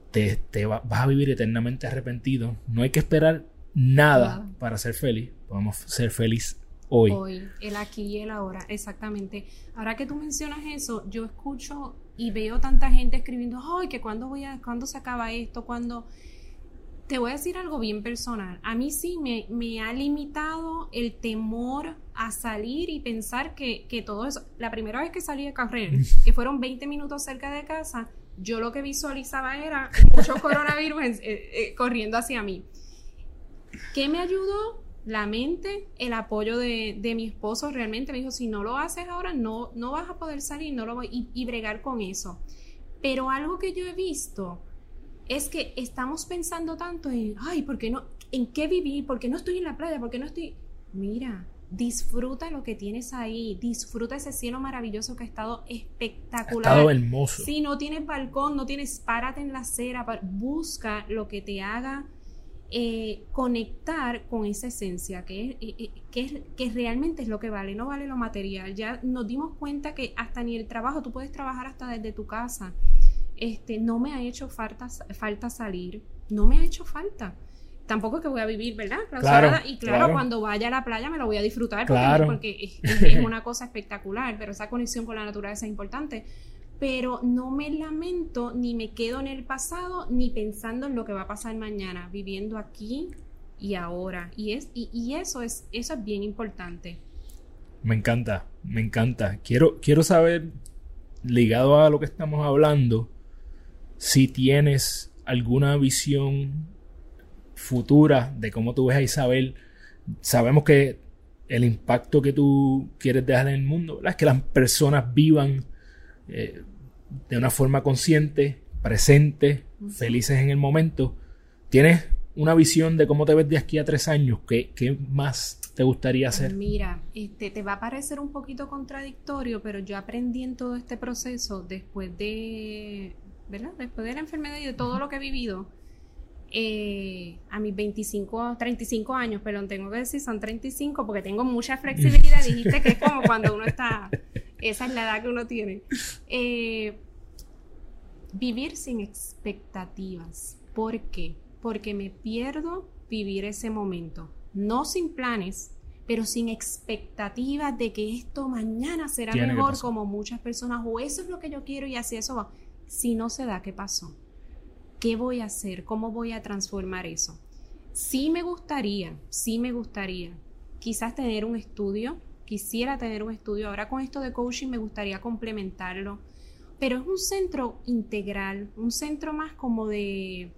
te, vas a vivir eternamente arrepentido. No hay que esperar nada para ser feliz. Podemos ser feliz hoy. Hoy, el aquí y el ahora, exactamente. Ahora que tú mencionas eso, yo escucho y veo tanta gente escribiendo, ay, que cuándo voy a, cuándo se acaba esto, cuando te voy a decir algo bien personal. A mí sí me, me ha limitado el temor a salir y pensar que, que, todo eso. La primera vez que salí a correr, que fueron 20 minutos cerca de casa, yo lo que visualizaba era muchos coronavirus eh, eh, corriendo hacia mí. ¿Qué me ayudó? La mente, el apoyo de, mi esposo realmente me dijo, si no lo haces ahora, no, no vas a poder salir, no lo voy, y, y bregar con eso. Pero algo que yo he visto es que estamos pensando tanto en, ay, ¿por qué no? ¿En qué vivir? ¿Por qué no estoy en la playa? ¿Por qué no estoy? Mira, disfruta lo que tienes ahí, disfruta ese cielo maravilloso que ha estado espectacular. Ha estado hermoso. Si no tienes balcón, no tienes, párate en la acera, busca lo que te haga eh, conectar con esa esencia, que, es, eh, que, que realmente es lo que vale, no vale lo material. Ya nos dimos cuenta que hasta ni el trabajo, tú puedes trabajar hasta desde tu casa. Este, no me ha hecho falta, falta salir, no me ha hecho falta tampoco es que voy a vivir, ¿verdad? y claro, cuando vaya a la playa me lo voy a disfrutar porque, es, una cosa espectacular, pero esa conexión con la naturaleza es importante. Pero no me lamento ni me quedo en el pasado ni pensando en lo que va a pasar mañana, viviendo aquí y ahora. Y, es, y, eso, es, eso es bien importante. Me encanta, me encanta. Quiero, quiero saber, ligado a lo que estamos hablando, si tienes alguna visión futura de cómo tú ves a Isabel, sabemos que el impacto que tú quieres dejar en el mundo es que las personas vivan eh, de una forma consciente, presente, felices en el momento. ¿Tienes una visión de cómo te ves de aquí a tres años? ¿Qué, qué más te gustaría hacer? Mira, este, te va a parecer un poquito contradictorio, pero yo aprendí en todo este proceso después de, ¿verdad? Después de la enfermedad y de todo lo que he vivido eh, a mis 25, 35 años, perdón, tengo que decir son 35 porque tengo mucha flexibilidad, dijiste que es como cuando uno está, esa es la edad que uno tiene. Eh, vivir sin expectativas. ¿Por qué? Porque me pierdo vivir ese momento, no sin planes, pero sin expectativas de que esto mañana será mejor como muchas personas, o eso es lo que yo quiero y así eso va. Si no se da, ¿qué pasó? ¿Qué voy a hacer? ¿Cómo voy a transformar eso? Sí me gustaría, sí me gustaría quizás tener un estudio, quisiera tener un estudio. Ahora con esto de coaching me gustaría complementarlo, pero es un centro integral, un centro más como de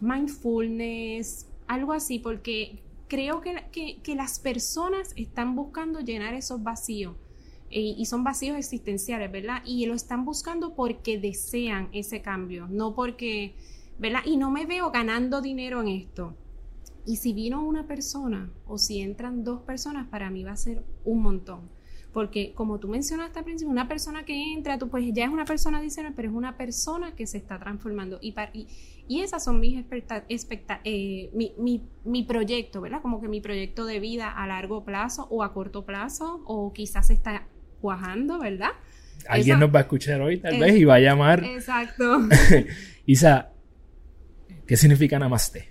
mindfulness, algo así, porque creo que, que, las personas están buscando llenar esos vacíos eh, y son vacíos existenciales, ¿verdad? Y lo están buscando porque desean ese cambio, no porque ¿verdad? Y no me veo ganando dinero en esto. Y si vino una persona o si entran dos personas, para mí va a ser un montón. Porque como tú mencionaste al principio, una persona que entra, tú pues ya es una persona adicional, pero es una persona que se está transformando. Y, y, esas son mis eh, mi, mi, mi, proyecto, ¿verdad? Como que mi proyecto de vida a largo plazo o a corto plazo, o quizás está cuajando, ¿verdad? Alguien nos va a escuchar hoy, tal vez, y va a llamar. Exacto. Isa, ¿Qué significa namaste?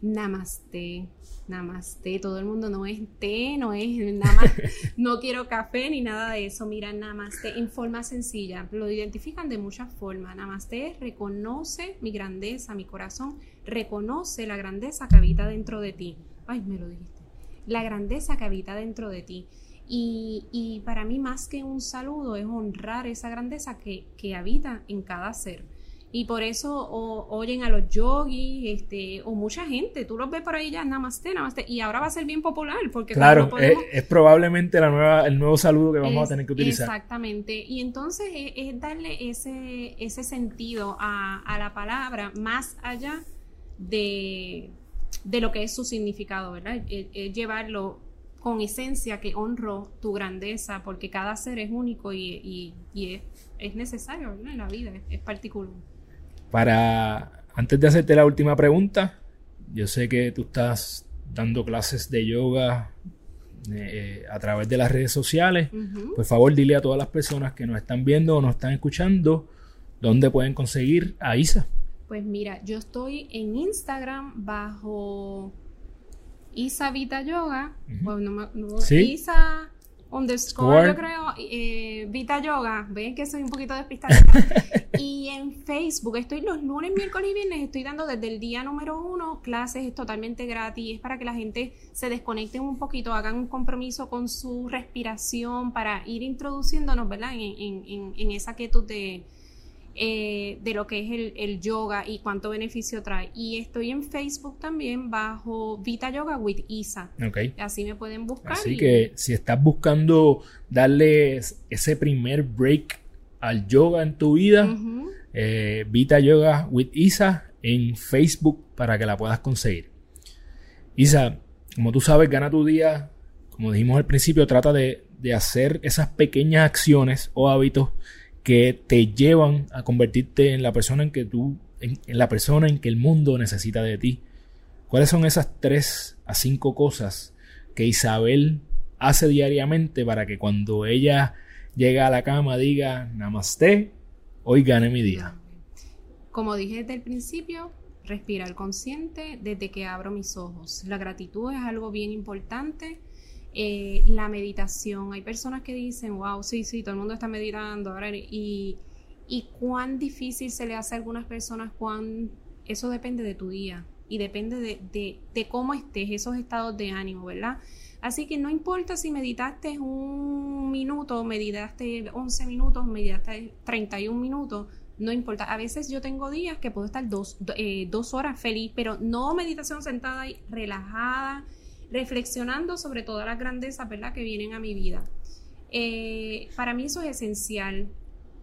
Namaste. Namaste, todo el mundo no es té, no es nada no quiero café ni nada de eso. Mira, namaste en forma sencilla, lo identifican de muchas formas. Namaste reconoce mi grandeza, mi corazón, reconoce la grandeza que habita dentro de ti. Ay, me lo dijiste. La grandeza que habita dentro de ti. Y, y para mí más que un saludo es honrar esa grandeza que, que habita en cada ser y por eso oyen a los yogis, este, o mucha gente, tú los ves por ahí ya, namaste, namaste, y ahora va a ser bien popular, porque claro, es, probablemente la nueva, el nuevo saludo que vamos a tener que utilizar. Exactamente, y entonces es, darle ese, ese sentido a, a, la palabra más allá de, de lo que es su significado, ¿verdad? Es, llevarlo con esencia que honro tu grandeza, porque cada ser es único y, y, es, necesario en la vida, es particular. Para, antes de hacerte la última pregunta, yo sé que tú estás dando clases de yoga eh, a través de las redes sociales. Por favor, dile a todas las personas que nos están viendo o nos están escuchando dónde pueden conseguir a Isa. Pues mira, yo estoy en Instagram bajo Isa Vita Yoga. Isa underscore, yo creo, eh, Vita Yoga, ven que soy un poquito despistada. y en Facebook estoy los lunes, miércoles y viernes, estoy dando desde el día número uno clases es totalmente gratis, es para que la gente se desconecten un poquito, hagan un compromiso con su respiración para ir introduciéndonos, ¿verdad? En, en, en esa quietud de eh, de lo que es el, yoga y cuánto beneficio trae. Y estoy en Facebook también bajo Vita Yoga with Isa. Así me pueden buscar. Así que si estás buscando darle ese primer break al yoga en tu vida, eh, Vita Yoga with Isa en Facebook para que la puedas conseguir. Isa, como tú sabes, gana tu día. Como dijimos al principio, trata de, de hacer esas pequeñas acciones o hábitos que te llevan a convertirte en la persona en que tú, en, la persona en que el mundo necesita de ti. ¿Cuáles son esas tres a cinco cosas que Isabel hace diariamente para que cuando ella llega a la cama diga Namaste, hoy gane mi día? Como dije desde el principio, respirar consciente desde que abro mis ojos. La gratitud es algo bien importante. Eh, la meditación, hay personas que dicen, wow, sí, sí, todo el mundo está meditando, ahora y, y cuán difícil se le hace a algunas personas, cuán, eso depende de tu día y depende de, de, de cómo estés, esos estados de ánimo, ¿verdad? Así que no importa si meditaste un minuto, meditaste 11 minutos, meditaste 31 minutos, no importa. A veces yo tengo días que puedo estar dos, eh, dos horas feliz, pero no meditación sentada y relajada, reflexionando sobre todas las grandezas ¿verdad? que vienen a mi vida. Eh, para mí eso es esencial.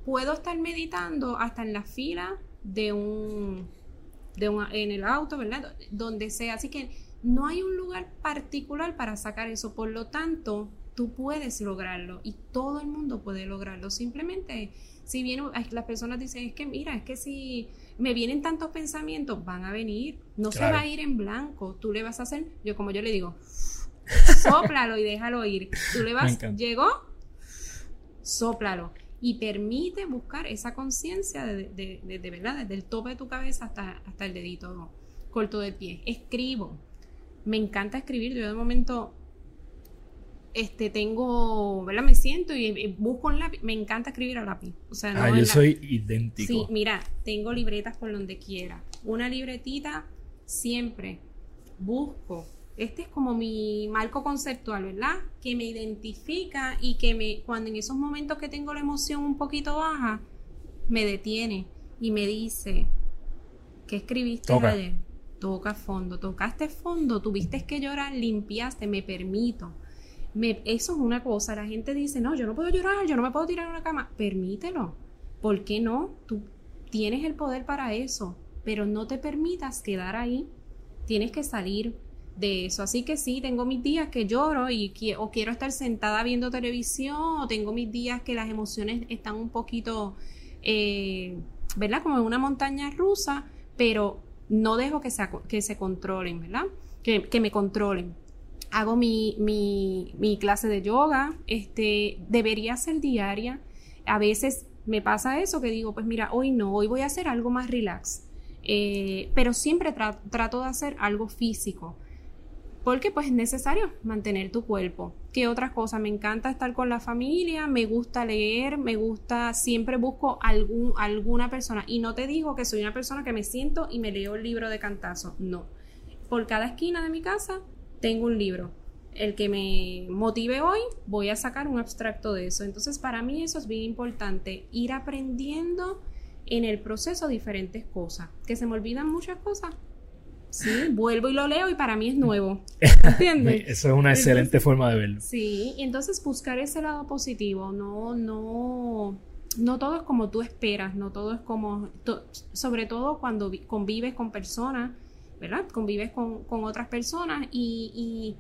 Puedo estar meditando hasta en la fila de un, de un en el auto, ¿verdad? Donde sea. Así que no hay un lugar particular para sacar eso. Por lo tanto, tú puedes lograrlo y todo el mundo puede lograrlo. Simplemente si bien las personas dicen, es que mira, es que si me vienen tantos pensamientos, van a venir, no se va a ir en blanco, tú le vas a hacer, yo como yo le digo, sóplalo y déjalo ir. Tú le vas, llegó, sóplalo y permite buscar esa conciencia de, de, verdad, desde el tope de tu cabeza hasta, hasta el dedito corto del pie. Escribo. Me encanta escribir. Yo de momento este, tengo, ¿verdad? Me siento y, busco un lápiz. Me encanta escribir a lápiz. O sea, ah, yo soy idéntico. Sí, mira, tengo libretas por donde quiera. Una libretita siempre busco. Este es como mi marco conceptual, ¿verdad? Que me identifica y que me, cuando en esos momentos que tengo la emoción un poquito baja, me detiene y me dice, ¿qué escribiste ayer? Toca fondo, tocaste fondo, tuviste que llorar, limpiaste, me permito eso es una cosa. La gente dice, no, yo no puedo llorar, yo no me puedo tirar en una cama. Permítelo. ¿Por qué no? Tú tienes el poder para eso, pero no te permitas quedar ahí. Tienes que salir de eso. Así que sí, tengo mis días que lloro y o quiero estar sentada viendo televisión, o tengo mis días que las emociones están un poquito, eh, ¿verdad? Como en una montaña rusa, pero no dejo que se, que se controlen, ¿verdad? Que, que me controlen hago mi, mi, clase de yoga, este, debería ser diaria. A veces me pasa eso que digo, pues mira, hoy no, hoy voy a hacer algo más relax. Eh, pero siempre trato de hacer algo físico. Porque pues es necesario mantener tu cuerpo. ¿Qué otra cosa? Me encanta estar con la familia, me gusta leer, me gusta, siempre busco algún, alguna persona. Y no te digo que soy una persona que me siento y me leo el libro de cantazo. No. Por cada esquina de mi casa tengo un libro. El que me motive hoy, voy a sacar un abstracto de eso. Entonces, para mí eso es bien importante, ir aprendiendo en el proceso diferentes cosas. Que se me olvidan muchas cosas. Sí, vuelvo y lo leo y para mí es nuevo. ¿Entiendes? Eso es una excelente forma de verlo. Sí, y entonces buscar ese lado positivo, no, no, no todo es como tú esperas, no todo es como, sobre todo cuando convives con personas ¿verdad? Convives con, otras personas y,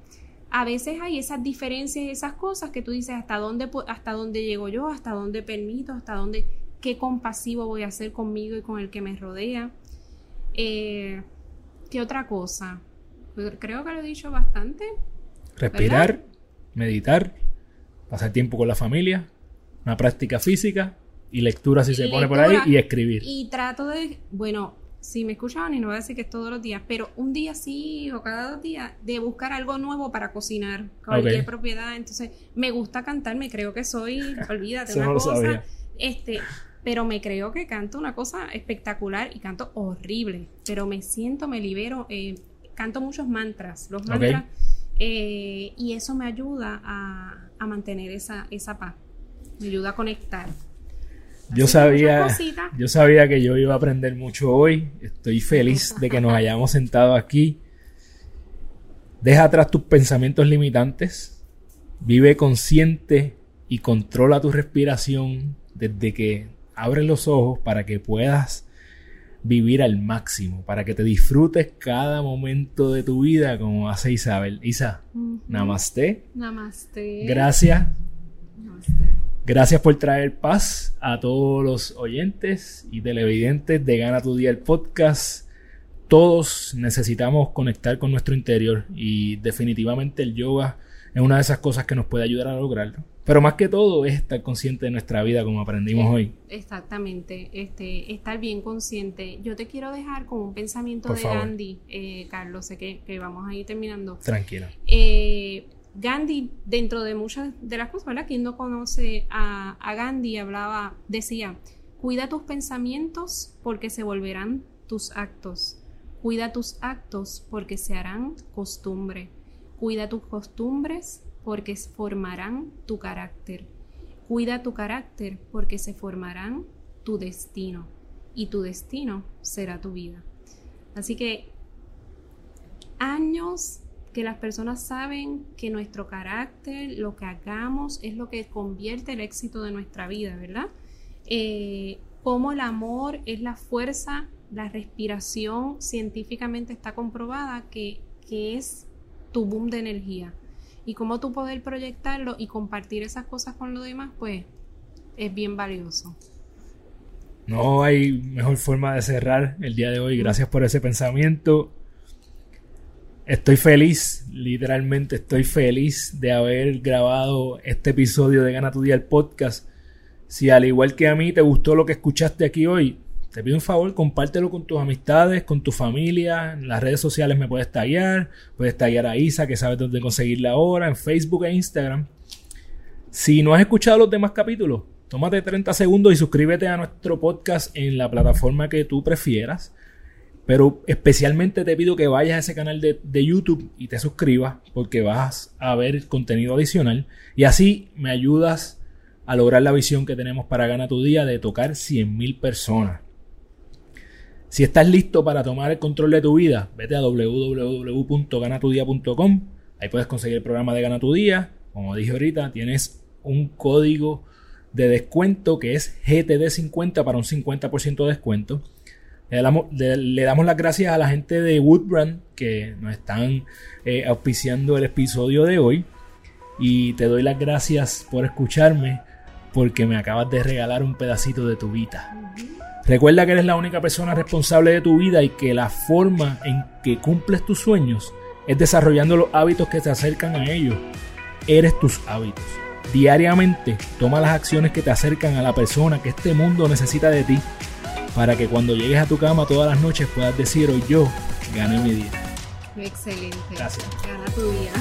a veces hay esas diferencias, esas cosas que tú dices, ¿hasta dónde, hasta dónde llego yo? ¿Hasta dónde permito? ¿Hasta dónde, qué compasivo voy a hacer conmigo y con el que me rodea? Eh, ¿Qué otra cosa? Pues creo que lo he dicho bastante. Respirar, meditar, pasar tiempo con la familia, una práctica física y lectura si se pone por ahí y escribir. Y trato de, bueno, si me escuchaban y no voy a decir que es todos los días, pero un día sí o cada dos días de buscar algo nuevo para cocinar, cualquier propiedad. Entonces, me gusta cantar, me creo que soy, olvídate, una cosa, este, pero me creo que canto una cosa espectacular y canto horrible, pero me siento, me libero, eh, canto muchos mantras, los mantras, eh, y eso me ayuda a, a mantener esa, esa paz, me ayuda a conectar. Yo sabía, yo sabía que yo iba a aprender mucho hoy. Estoy feliz de que nos hayamos sentado aquí. Deja atrás tus pensamientos limitantes. Vive consciente y controla tu respiración desde que abres los ojos para que puedas vivir al máximo, para que te disfrutes cada momento de tu vida como hace Isabel. Isa, namaste. Namaste. Gracias. Namaste. Gracias por traer paz a todos los oyentes y televidentes de Gana tu Día el podcast. todos necesitamos conectar con nuestro interior y definitivamente el yoga es una de esas cosas que nos puede ayudar a lograrlo. Pero más que todo es estar consciente de nuestra vida como aprendimos hoy. Exactamente, este, estar bien consciente. Yo te quiero dejar con un pensamiento de Gandhi, eh, Carlos, sé que, vamos a ir terminando. Tranquila. Eh, Gandhi, dentro de muchas de las cosas, ¿verdad? Quien no conoce a, a Gandhi, hablaba, decía, cuida tus pensamientos porque se volverán tus actos. Cuida tus actos porque se harán costumbre. Cuida tus costumbres porque formarán tu carácter. Cuida tu carácter porque se formarán tu destino y tu destino será tu vida. Así que años que las personas saben que nuestro carácter, lo que hagamos, es lo que convierte el éxito de nuestra vida, ¿verdad? Eh, como el amor es la fuerza, la respiración científicamente está comprobada que, que es tu boom de energía y cómo tú poder proyectarlo y compartir esas cosas con los demás, pues es bien valioso. No hay mejor forma de cerrar el día de hoy. Gracias por ese pensamiento. Estoy feliz, literalmente estoy feliz de haber grabado este episodio de Gana tu Día el podcast. Si al igual que a mí te gustó lo que escuchaste aquí hoy, te pido un favor, compártelo con tus amistades, con tu familia. En las redes sociales me puedes tallar. Puedes tallar a Isa, que sabes dónde conseguirla ahora, en Facebook e Instagram. Si no has escuchado los demás capítulos, tómate 30 segundos y suscríbete a nuestro podcast en la plataforma que tú prefieras. Pero especialmente te pido que vayas a ese canal de, de, YouTube y te suscribas porque vas a ver contenido adicional y así me ayudas a lograr la visión que tenemos para Gana tu Día de tocar 100.000 personas. Si estás listo para tomar el control de tu vida, vete a www.ganatudia.com. Ahí puedes conseguir el programa de Gana tu Día. Como dije ahorita, tienes un código de descuento que es GTD50 para un 50% de descuento. Le damos, las gracias a la gente de Woodbrand que nos están eh, auspiciando el episodio de hoy. Y te doy las gracias por escucharme porque me acabas de regalar un pedacito de tu vida. Recuerda que eres la única persona responsable de tu vida y que la forma en que cumples tus sueños es desarrollando los hábitos que te acercan a ellos. Eres tus hábitos. Diariamente toma las acciones que te acercan a la persona que este mundo necesita de ti para que cuando llegues a tu cama todas las noches puedas decir hoy yo gané mi día. Excelente. Gracias. Gana tu día.